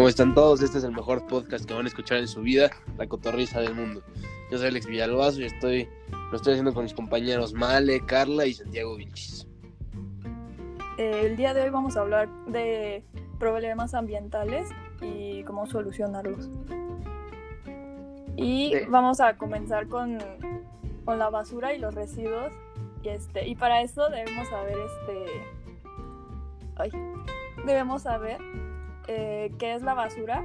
¿Cómo están todos? Este es el mejor podcast que van a escuchar en su vida, La Cotorriza del Mundo. Yo soy Alex Villalbazo y estoy, lo estoy haciendo con mis compañeros Male, Carla y Santiago Vilchis. Eh, el día de hoy vamos a hablar de problemas ambientales y cómo solucionarlos. Y vamos a comenzar con, con, la basura y los residuos. Y, este, y para eso debemos saber este. Ay, debemos saber eh, qué es la basura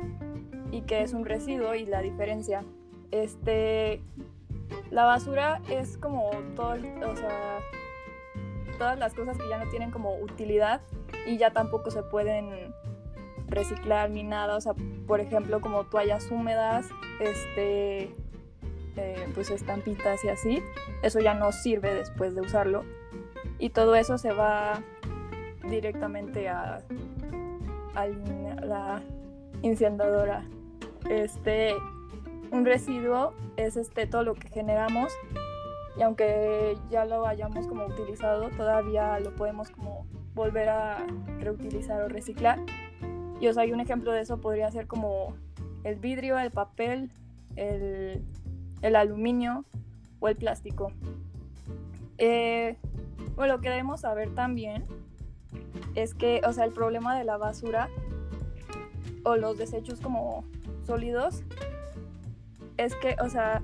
y qué es un residuo y la diferencia. Este, la basura es como todo, o sea, todas las cosas que ya no tienen como utilidad y ya tampoco se pueden reciclar ni nada. O sea, por ejemplo, como toallas húmedas, este, eh, pues estampitas y así. Eso ya no sirve después de usarlo. Y todo eso se va directamente a la incendiadora. Este, un residuo es este, todo lo que generamos y aunque ya lo hayamos como utilizado, todavía lo podemos como volver a reutilizar o reciclar. Y os hay un ejemplo de eso podría ser como el vidrio, el papel, el, el aluminio o el plástico. Eh, bueno, lo que debemos saber también es que, o sea, el problema de la basura o los desechos como sólidos es que, o sea,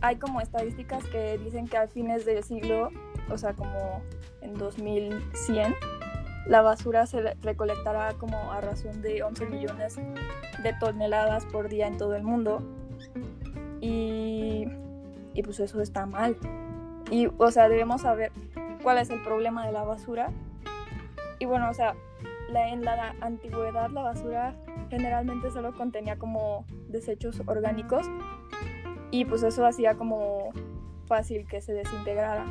hay como estadísticas que dicen que a fines del siglo, o sea, como en 2100, la basura se recolectará como a razón de 11 millones de toneladas por día en todo el mundo. Y, y pues eso está mal. Y, o sea, debemos saber cuál es el problema de la basura y bueno, o sea, en la antigüedad la basura generalmente solo contenía como desechos orgánicos y pues eso hacía como fácil que se desintegrara.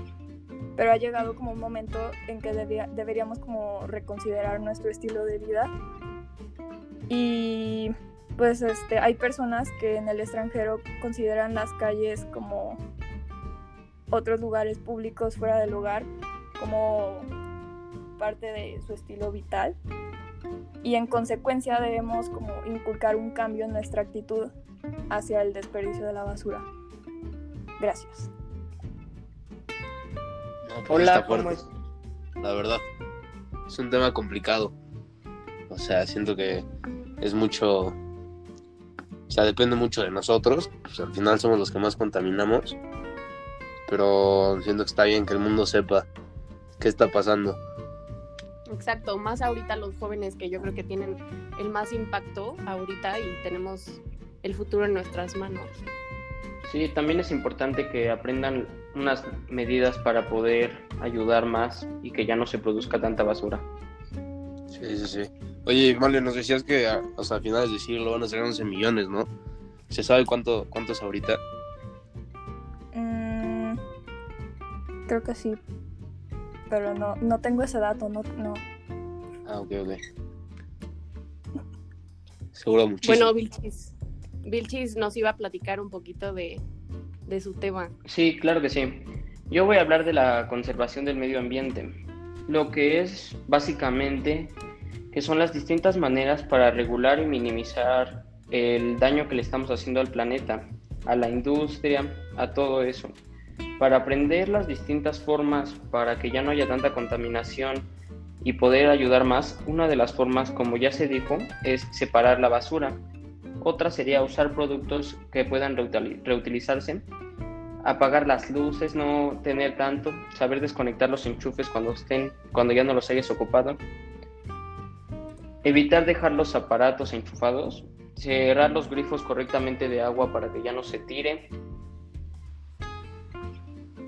Pero ha llegado como un momento en que deberíamos como reconsiderar nuestro estilo de vida y pues este, hay personas que en el extranjero consideran las calles como otros lugares públicos fuera del lugar, como parte de su estilo vital y en consecuencia debemos como inculcar un cambio en nuestra actitud hacia el desperdicio de la basura. Gracias. Pues Hola, ¿cómo es? La verdad, es un tema complicado. O sea, siento que es mucho, o sea, depende mucho de nosotros. Pues al final somos los que más contaminamos. Pero siento que está bien que el mundo sepa qué está pasando. Exacto, más ahorita los jóvenes que yo creo que tienen el más impacto ahorita y tenemos el futuro en nuestras manos. Sí, también es importante que aprendan unas medidas para poder ayudar más y que ya no se produzca tanta basura. Sí, sí, sí. Oye, Mario, nos decías que a, o sea, a finales de siglo van a ser 11 millones, ¿no? ¿Se sabe cuánto, cuánto es ahorita? Mm, creo que sí, pero no, no tengo ese dato, no, no. Ah, ok, ok. Seguro muchísimo. Bueno, Vilchis, Vilchis nos iba a platicar un poquito de, de su tema. Sí, claro que sí. Yo voy a hablar de la conservación del medio ambiente, lo que es básicamente que son las distintas maneras para regular y minimizar el daño que le estamos haciendo al planeta, a la industria, a todo eso para aprender las distintas formas para que ya no haya tanta contaminación y poder ayudar más, una de las formas, como ya se dijo, es separar la basura. Otra sería usar productos que puedan reutilizarse, apagar las luces, no tener tanto, saber desconectar los enchufes cuando estén, cuando ya no los hayas ocupado, evitar dejar los aparatos enchufados, cerrar los grifos correctamente de agua para que ya no se tire,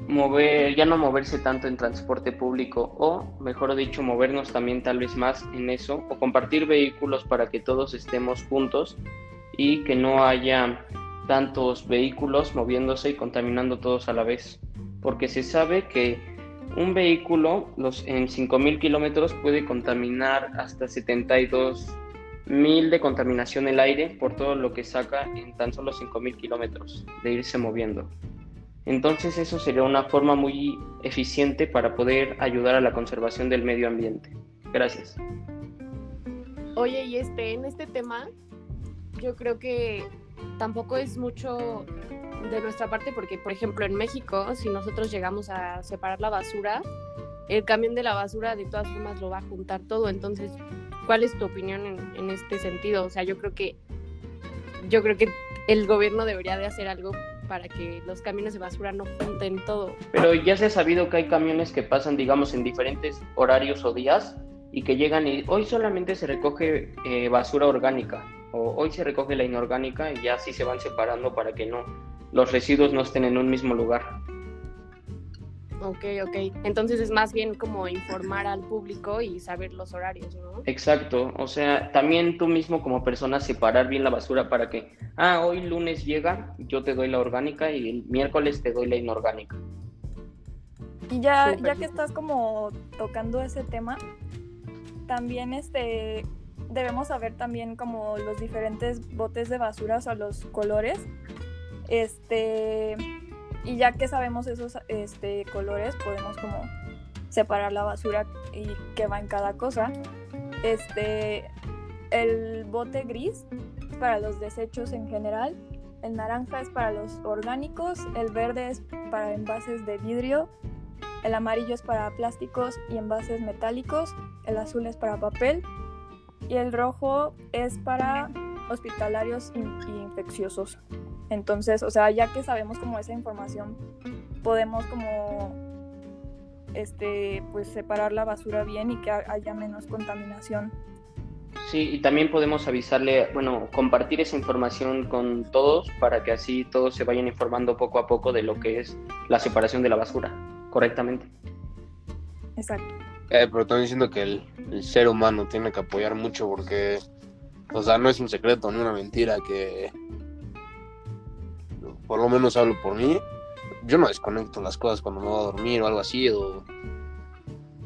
mover, ya no moverse tanto en transporte público o, mejor dicho, movernos también tal vez más en eso o compartir vehículos para que todos estemos juntos y que no haya tantos vehículos moviéndose y contaminando todos a la vez. Porque se sabe que un vehículo los, en 5.000 kilómetros puede contaminar hasta 72 mil de contaminación el aire por todo lo que saca en tan solo 5.000 kilómetros de irse moviendo. Entonces eso sería una forma muy eficiente para poder ayudar a la conservación del medio ambiente. Gracias. Oye, y este, en este tema, yo creo que tampoco es mucho de nuestra parte, porque, por ejemplo, en México, si nosotros llegamos a separar la basura, el camión de la basura de todas formas lo va a juntar todo. Entonces, ¿cuál es tu opinión en, en este sentido? O sea, yo creo que yo creo que el gobierno debería de hacer algo para que los camiones de basura no junten todo. Pero ya se ha sabido que hay camiones que pasan, digamos, en diferentes horarios o días y que llegan y hoy solamente se recoge eh, basura orgánica o hoy se recoge la inorgánica y ya así se van separando para que no los residuos no estén en un mismo lugar. Ok, ok. Entonces es más bien como informar al público y saber los horarios, ¿no? Exacto. O sea, también tú mismo como persona separar bien la basura para que, ah, hoy lunes llega, yo te doy la orgánica y el miércoles te doy la inorgánica. Y ya, ya que estás como tocando ese tema, también este debemos saber también como los diferentes botes de basura, o sea, los colores. Este y ya que sabemos esos este, colores, podemos como separar la basura y que va en cada cosa. Este, el bote gris para los desechos en general, el naranja es para los orgánicos, el verde es para envases de vidrio, el amarillo es para plásticos y envases metálicos, el azul es para papel y el rojo es para hospitalarios y infecciosos. Entonces, o sea, ya que sabemos como esa información, podemos como este pues separar la basura bien y que haya menos contaminación. Sí, y también podemos avisarle, bueno, compartir esa información con todos para que así todos se vayan informando poco a poco de lo que es la separación de la basura, correctamente. Exacto. Eh, pero también diciendo que el, el, ser humano tiene que apoyar mucho porque, o sea, no es un secreto ni una mentira que por lo menos hablo por mí, yo no desconecto las cosas cuando me voy a dormir o algo así, o,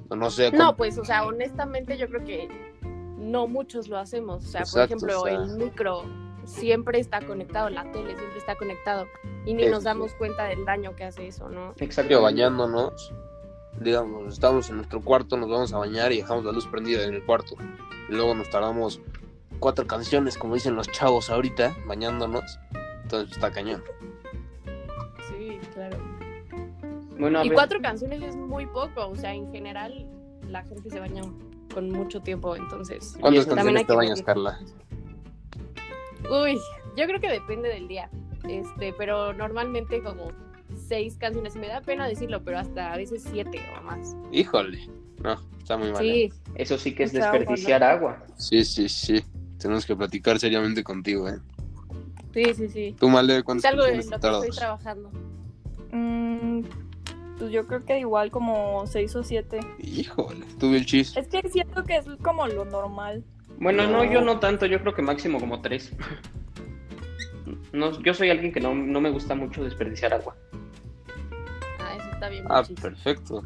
no sé. No, pues, o sea, honestamente yo creo que no muchos lo hacemos. O sea, por ejemplo, el micro siempre está conectado, la tele siempre está conectado y ni nos damos cuenta del daño que hace eso, ¿no? Exacto, bañándonos, digamos, estamos en nuestro cuarto, nos vamos a bañar y dejamos la luz prendida en el cuarto. Y luego nos tardamos cuatro canciones, como dicen los chavos ahorita, bañándonos. Entonces está cañón. y cuatro canciones es muy poco, o sea, en general la gente se baña con mucho tiempo, entonces. ¿Cuántas canciones te bañas, Carla? Uy, yo creo que depende del día, este, pero normalmente como seis canciones, me da pena decirlo, pero hasta a veces siete o más. Híjole, no, está muy mal. Sí, eso sí que es desperdiciar agua. Sí, sí, sí, tenemos que platicar seriamente contigo, ¿eh? Sí, sí, sí. ¿Tú, Malde, cuántas Es algo en lo que estoy trabajando. Mm, pues yo creo que igual como seis o siete. Híjole, tuve el chis. Es que siento que es como lo normal. Bueno, no, yo no tanto, yo creo que máximo como tres. No, yo soy alguien que no, me gusta mucho desperdiciar agua. Ah, eso está bien. Ah, perfecto.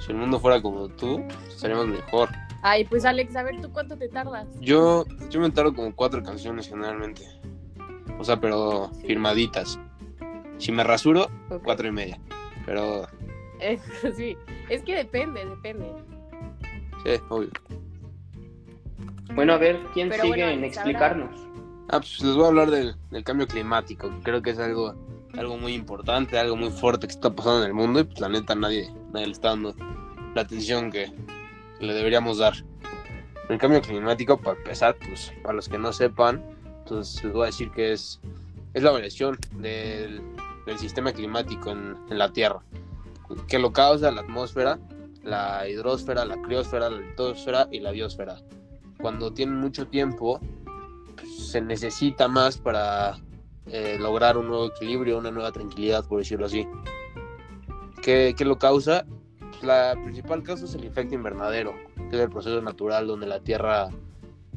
Si el mundo fuera como tú, estaríamos mejor. Ay, pues Alex, a ver, ¿tú cuánto te tardas? Yo, yo me tardo como cuatro canciones generalmente. O sea, pero firmaditas. Si me rasuro, cuatro y media. Pero. sí, es que depende, depende. Sí, obvio. Bueno, a ver, ¿quién sigue en explicarnos? Ah, pues les voy a hablar del, cambio climático. Creo que es algo, algo muy importante, algo muy fuerte que está pasando en el mundo y pues la neta nadie, nadie le está dando la atención que, le deberíamos dar. El cambio climático, para empezar, pues para los que no sepan, entonces les voy a decir que es, es la variación del del sistema climático en, la Tierra, que lo causa la atmósfera, la hidrosfera, la criosfera, la litosfera y la biosfera. Cuando tienen mucho tiempo, pues, se necesita más para eh, lograr un nuevo equilibrio, una nueva tranquilidad, por decirlo así. ¿Qué, qué lo causa? La principal causa es el efecto invernadero, que es el proceso natural donde la Tierra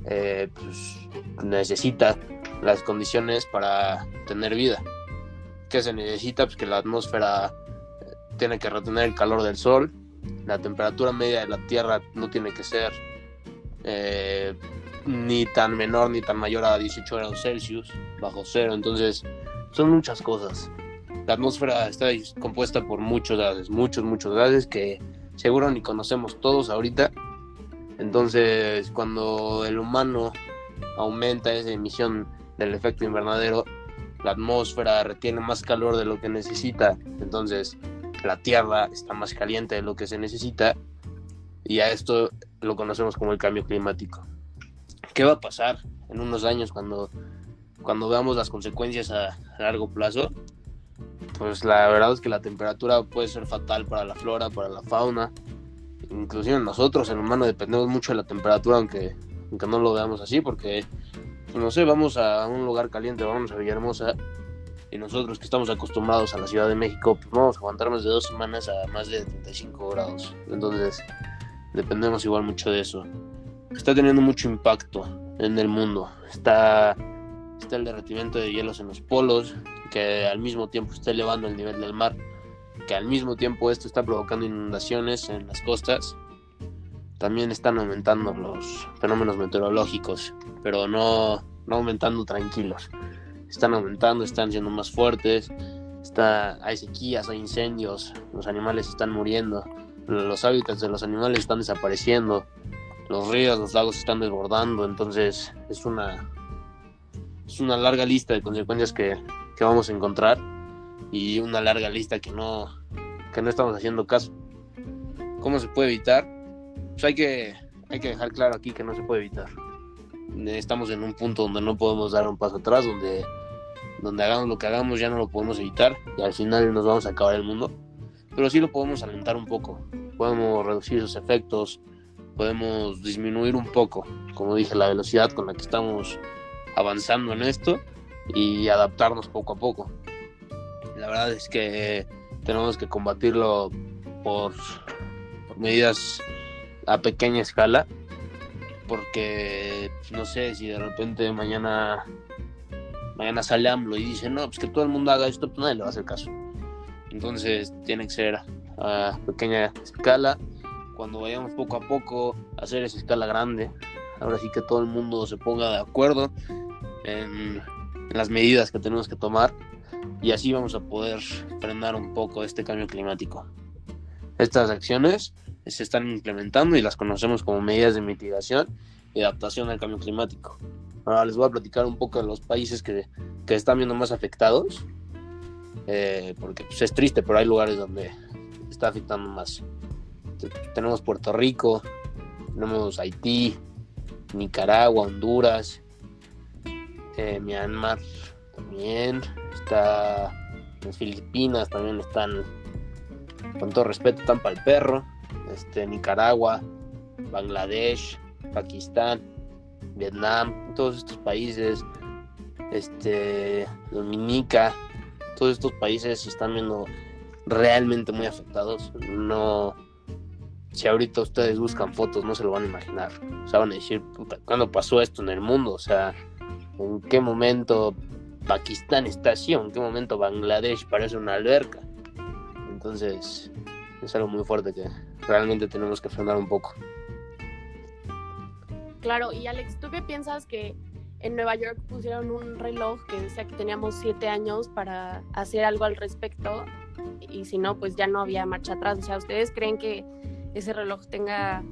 eh, pues, necesita las condiciones para tener vida que se necesita? Pues que la atmósfera eh, tiene que retener el calor del sol, la temperatura media de la Tierra no tiene que ser eh, ni tan menor ni tan mayor a 18 grados Celsius, bajo cero, entonces son muchas cosas. La atmósfera está compuesta por muchos gases, muchos, muchos gases que seguro ni conocemos todos ahorita, Entonces, cuando el humano aumenta esa emisión del efecto invernadero, la atmósfera retiene más calor de lo que necesita. Entonces, la Tierra está más caliente de lo que se necesita. Y a esto lo conocemos como el cambio climático. ¿Qué va a pasar en unos años cuando, cuando veamos las consecuencias a, largo plazo? Pues la verdad es que la temperatura puede ser fatal para la flora, para la fauna. Inclusive nosotros, el humano, dependemos mucho de la temperatura, aunque, aunque no lo veamos así, porque, pues, no sé, vamos a un lugar caliente, vamos a Villahermosa, y nosotros que estamos acostumbrados a la Ciudad de México, pues vamos a aguantar más de dos semanas a más de 35 grados. Entonces, dependemos igual mucho de eso. Está teniendo mucho impacto en el mundo. Está, está el derretimiento de hielos en los polos, que al mismo tiempo está elevando el nivel del mar, que al mismo tiempo esto está provocando inundaciones en las costas. También están aumentando los fenómenos meteorológicos, pero no, no aumentando tranquilos. Están aumentando, están siendo más fuertes. Está, hay sequías, hay incendios, los animales están muriendo los hábitats de los animales están desapareciendo, los ríos, los lagos están desbordando, entonces es una, es una larga lista de consecuencias que, que vamos a encontrar y una larga lista que no, que no estamos haciendo caso. ¿Cómo se puede evitar? Pues hay que, hay que dejar claro aquí que no se puede evitar. Estamos en un punto donde no podemos dar un paso atrás, donde, donde hagamos lo que hagamos ya no lo podemos evitar y al final nos vamos a acabar el mundo. Pero sí lo podemos alentar un poco podemos reducir sus efectos, podemos disminuir un poco, como dije, la velocidad con la que estamos avanzando en esto y adaptarnos poco a poco. La verdad es que tenemos que combatirlo por, medidas a pequeña escala, porque no sé si de repente mañana mañana sale AMLO y dice, no, pues que todo el mundo haga esto, pues nadie le va a hacer caso. Entonces tiene que ser a pequeña escala. Cuando vayamos poco a poco a hacer esa escala grande, ahora sí que todo el mundo se ponga de acuerdo en, las medidas que tenemos que tomar y así vamos a poder frenar un poco este cambio climático. Estas acciones se están implementando y las conocemos como medidas de mitigación y adaptación al cambio climático. Ahora les voy a platicar un poco de los países que, que están viendo más afectados, eh, porque pues, es triste, pero hay lugares donde está afectando más. Tenemos Puerto Rico, tenemos Haití, Nicaragua, Honduras, eh, Myanmar también, está en Filipinas también están, con todo respeto, están para el perro, este, Nicaragua, Bangladesh, Pakistán, Vietnam, todos estos países, este, Dominica, todos estos países están viendo realmente muy afectados. No, si ahorita ustedes buscan fotos, no se lo van a imaginar. O sea, van a decir, puta, ¿cuándo pasó esto en el mundo? O sea, ¿en qué momento Pakistán está así? ¿En qué momento Bangladesh parece una alberca? Entonces, es algo muy fuerte que realmente tenemos que frenar un poco. Claro, y Alex, ¿tú qué piensas que en Nueva York pusieron un reloj que decía que teníamos siete años para hacer algo al respecto y si no, pues ya no había marcha atrás. O sea, ¿ustedes creen que ese reloj tenga,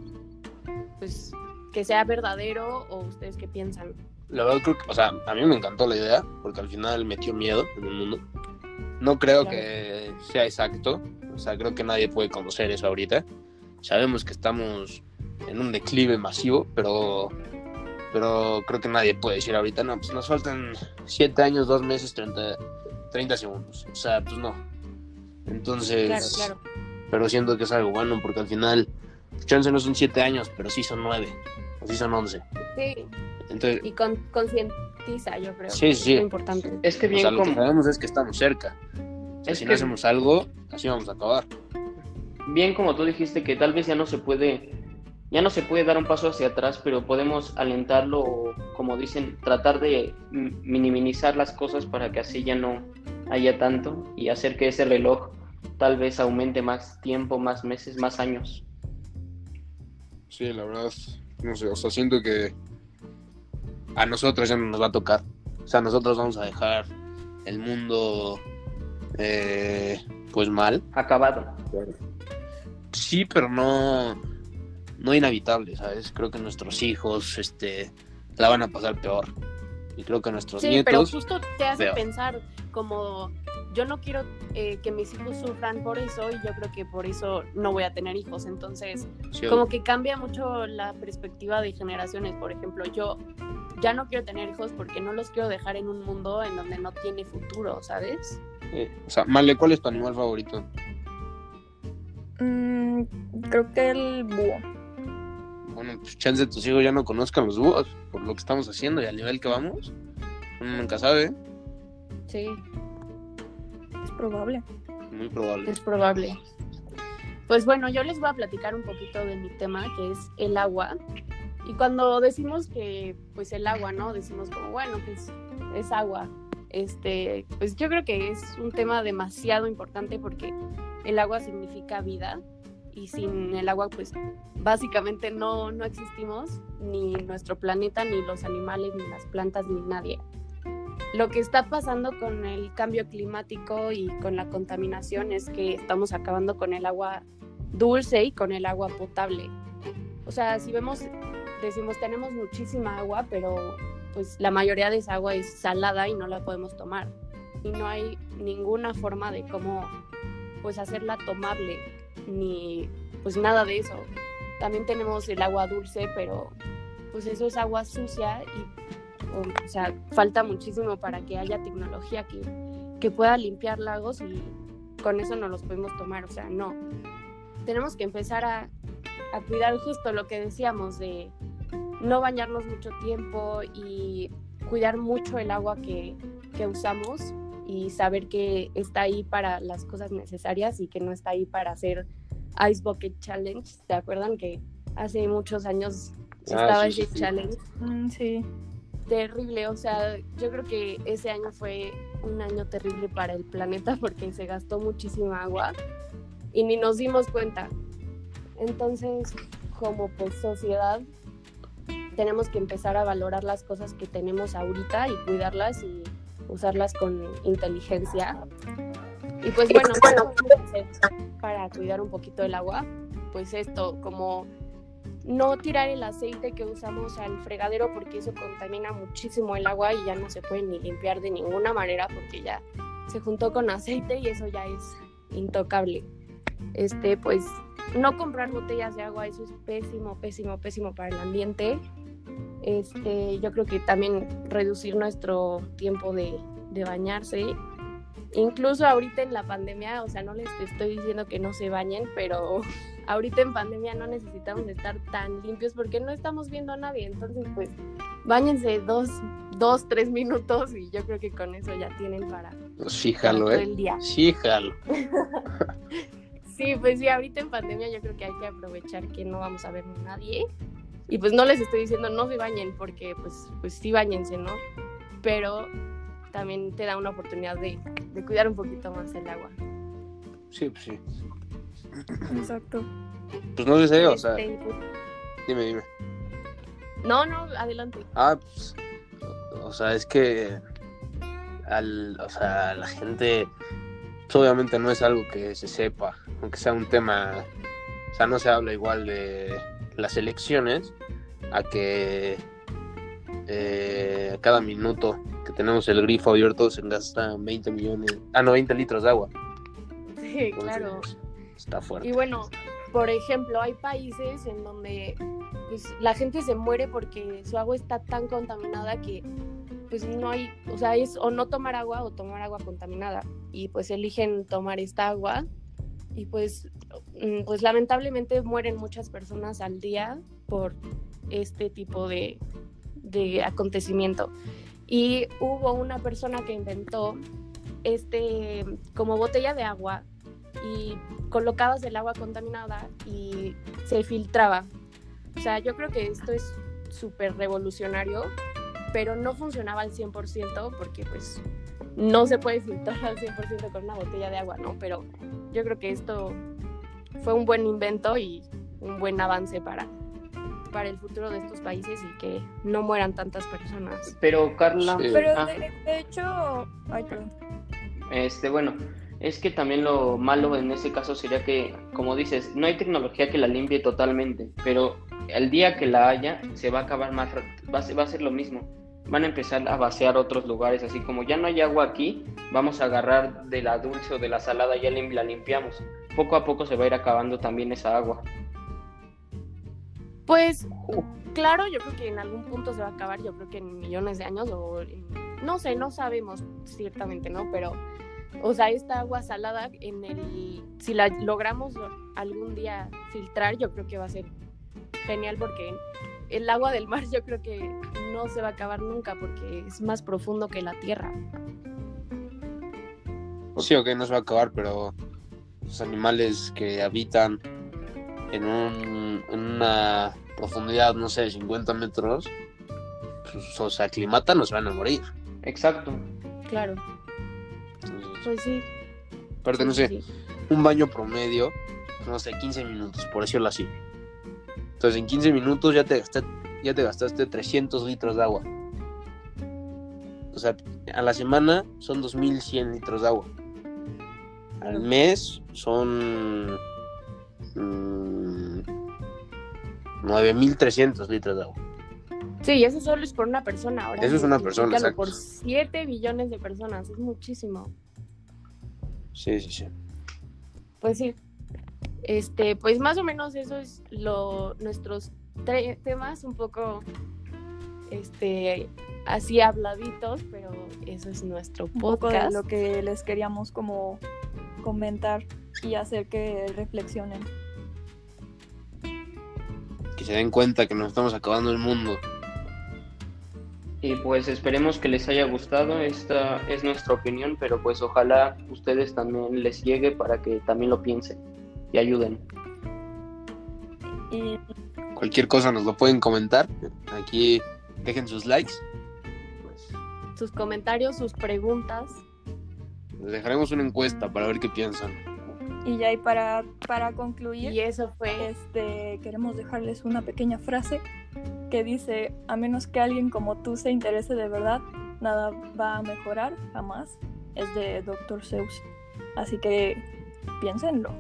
pues, que sea verdadero o ustedes qué piensan? La verdad creo que, o sea, a mí me encantó la idea porque al final metió miedo en el mundo. No creo que sea exacto, o sea, creo que nadie puede conocer eso ahorita. Sabemos que estamos en un declive masivo, pero pero creo que nadie puede decir ahorita, no, pues nos faltan 7 años, 2 meses, 30, 30 segundos. O sea, pues no. Entonces, claro, claro. pero siento que es algo bueno porque al final, chance no son 7 años, pero sí son 9, o sí son 11. Sí. Entonces, y con, concientiza, yo creo. Sí, sí. Es importante. Es que bien o sea, lo que sabemos es que estamos cerca. si no hacemos algo, así vamos a acabar. Bien como tú dijiste que tal vez ya no se puede ya no se puede dar un paso hacia atrás, pero podemos alentarlo o, como dicen, tratar de minimizar las cosas para que así ya no haya tanto y hacer que ese reloj tal vez aumente más tiempo, más meses, más años. Sí, la verdad, no sé, o sea, siento que a nosotros ya no nos va a tocar. O sea, nosotros vamos a dejar el mundo eh, pues mal. Acabado. Sí, pero no no inhabitable, ¿sabes? Creo que nuestros hijos, este, la van a pasar peor. Y creo que nuestros Sí, nietos... pero justo te hace peor. pensar como yo no quiero eh, que mis hijos sufran por eso y yo creo que por eso no voy a tener hijos. Entonces, sí, como que cambia mucho la perspectiva de generaciones. Por ejemplo, yo ya no quiero tener hijos porque no los quiero dejar en un mundo en donde no tiene futuro, ¿sabes? eh, o sea, Male, ¿cuál es tu animal favorito? Mm, creo que el búho. Bueno, pues chance tus hijos ya no conozcan los búhos por lo que estamos haciendo y al nivel que vamos. Uno nunca sabe, Sí, probable. muy probable. es probable. Pues bueno, yo les voy a platicar un poquito de mi tema, que es el agua. Y cuando decimos que, pues el agua, ¿no? Decimos como, bueno, pues es agua. Este, pues yo creo que es un tema demasiado importante porque el agua significa vida y sin el agua, pues básicamente no, no existimos, ni nuestro planeta, ni los animales, ni las plantas, ni nadie. Lo que está pasando con el cambio climático y con la contaminación es que estamos acabando con el agua dulce y con el agua potable. O sea, si vemos, decimos tenemos muchísima agua, pero pues la mayoría de esa agua es salada y no la podemos tomar. Y no hay ninguna forma de cómo pues hacerla tomable, ni pues nada de eso. También tenemos el agua dulce, pero pues eso es agua sucia y o, o sea, falta muchísimo para que haya tecnología que, que pueda limpiar lagos y con eso no los podemos tomar, o sea, no. Tenemos que empezar a, a cuidar justo lo que decíamos de no bañarnos mucho tiempo y cuidar mucho el agua que, que usamos y saber que está ahí para las cosas necesarias y que no está ahí para hacer Ice Bucket Challenge. ¿Se acuerdan que hace muchos años Ah, estaba sí, sí, ese sí. challenge? Mm, sí. Terrible, o sea, yo creo que ese año fue un año terrible para el planeta porque se gastó muchísima agua y ni nos dimos cuenta. Entonces, como pues sociedad, tenemos que empezar a valorar las cosas que tenemos ahorita y cuidarlas y usarlas con inteligencia. Y pues bueno, ¿qué podemos hacer para cuidar un poquito el agua? Pues esto, como no tirar el aceite que usamos al fregadero porque eso contamina muchísimo el agua y ya no se puede ni limpiar de ninguna manera porque ya se juntó con aceite y eso ya es intocable. Este, pues no comprar botellas de agua, eso es pésimo, pésimo, pésimo para el ambiente. Este, yo creo que también reducir nuestro tiempo de, de bañarse. Incluso ahorita en la pandemia, o sea, no les estoy diciendo que no se bañen, pero ahorita en pandemia no necesitamos estar tan limpios porque no estamos viendo a nadie. Entonces, pues, bañense dos, dos, tres minutos y yo creo que con eso ya tienen para, Pues sí, para jalo, todo ¿eh? el día. Sí, jalo. Sí, pues sí, ahorita en pandemia yo creo que hay que aprovechar que no vamos a ver a nadie. Y pues no les estoy diciendo no se bañen porque pues, pues sí bañense, ¿no? Pero también te da una oportunidad de, de cuidar un poquito más el agua. Sí, pues sí. Exacto. Pues no sé, o sea, Este, pues- dime, dime. no, no, adelante. Ah, pues, o sea, es que al, o sea, la gente, pues, obviamente no es algo que se sepa, aunque sea un tema, o sea, no se habla igual de las elecciones a que eh, cada minuto que tenemos el grifo abierto se gasta 20 millones, ah, no, 20 litros de agua. Sí, Entonces, claro. Está fuerte. Y bueno, por ejemplo, hay países en donde pues, la gente se muere porque su agua está tan contaminada que pues no hay, o sea, es o no tomar agua o tomar agua contaminada. Y pues eligen tomar esta agua y pues, mm, pues lamentablemente mueren muchas personas al día por este tipo de, de acontecimiento. Y hubo una persona que inventó este como botella de agua y colocabas el agua contaminada y se filtraba. O sea, yo creo que esto es súper revolucionario, pero no funcionaba al 100% porque pues no se puede filtrar al 100% con una botella de agua, ¿no? Pero yo creo que esto fue un buen invento y un buen avance para, para el futuro de estos países y que no mueran tantas personas. Pero Carla, Sí. Pero ah, de, de hecho, ay, perdón. este, bueno, es que también lo malo en ese caso sería que, como dices, no hay tecnología que la limpie totalmente, pero el día que la haya, se va a acabar más, va a ser, va a ser lo mismo. Van a empezar a vaciar otros lugares, así como ya no hay agua aquí, vamos a agarrar de la dulce o de la salada, ya la limpiamos. Poco a poco se va a ir acabando también esa agua. Pues claro, yo creo que en algún punto se va a acabar, yo creo que en millones de años o no sé, no sabemos ciertamente, ¿no? Pero o sea, esta agua salada en el si la logramos algún día filtrar, yo creo que va a ser genial porque el agua del mar yo creo que no se va a acabar nunca porque es más profundo que la tierra. Sí, ok, no se va a acabar, pero los animales que habitan en, un, en una profundidad, no sé, de 50 metros, pues, o se aclimatan o se van a morir. Exacto. Claro. Pues sí. Aparte, no sé, un baño promedio, no sé, 15 minutos, por decirlo así. Entonces, en 15 minutos ya te, gastaste, ya te gastaste 300 litros de agua. O sea, a la semana son 2100 litros de agua. Al mes son mmm, 9300 litros de agua. Sí, eso solo es por una persona. Ahora eso es una persona, exacto. Por 7 billones de personas, es muchísimo. Sí, sí, sí. Pues sí. Este, pues más o menos eso es lo nuestros temas un poco este así habladitos, pero eso es nuestro podcast. Un poco de lo que les queríamos como comentar y hacer que reflexionen. Que se den cuenta que nos estamos acabando el mundo. Y pues esperemos que les haya gustado, esta es nuestra opinión, pero pues ojalá ustedes también les llegue para que también lo piensen y ayuden. Y cualquier cosa nos lo pueden comentar. Aquí dejen sus likes. Sus comentarios, sus preguntas. Les dejaremos una encuesta para ver qué piensan. Y ya y para, para concluir, y eso fue. Este, queremos dejarles una pequeña frase que dice, a menos que alguien como tú se interese de verdad, nada va a mejorar jamás. Es de Dr. Zeus. Así que piénsenlo.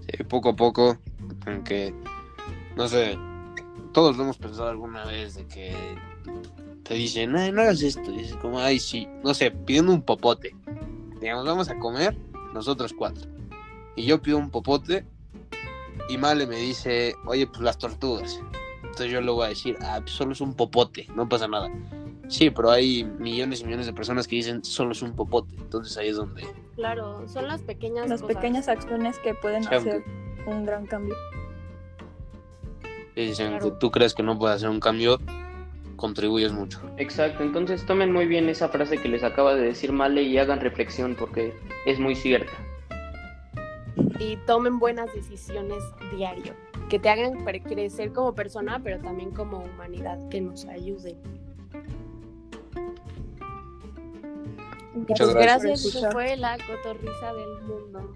Sí, poco a poco, aunque, no sé, todos lo hemos pensado alguna vez de que te dicen, ay, no hagas esto. Dices como, ay, sí, no sé, pidiendo un popote. Digamos, vamos a comer nosotros cuatro. Y yo pido un popote y Male me dice, oye, pues las tortugas. Entonces yo le voy a decir, ah, pues solo es un popote, no pasa nada. Sí, pero hay millones y millones de personas que dicen solo es un popote. Entonces ahí es donde. Claro, son las pequeñas. Las pequeñas acciones que pueden hacer un gran cambio. Y dicen que tú crees que no puede hacer un cambio, contribuyes mucho. Exacto, entonces tomen muy bien esa frase que les acaba de decir Male y hagan reflexión porque es muy cierta y tomen buenas decisiones diario, que te hagan crecer como persona, pero también como humanidad, que nos ayuden. Muchas gracias. gracias. fue la cotorriza del mundo.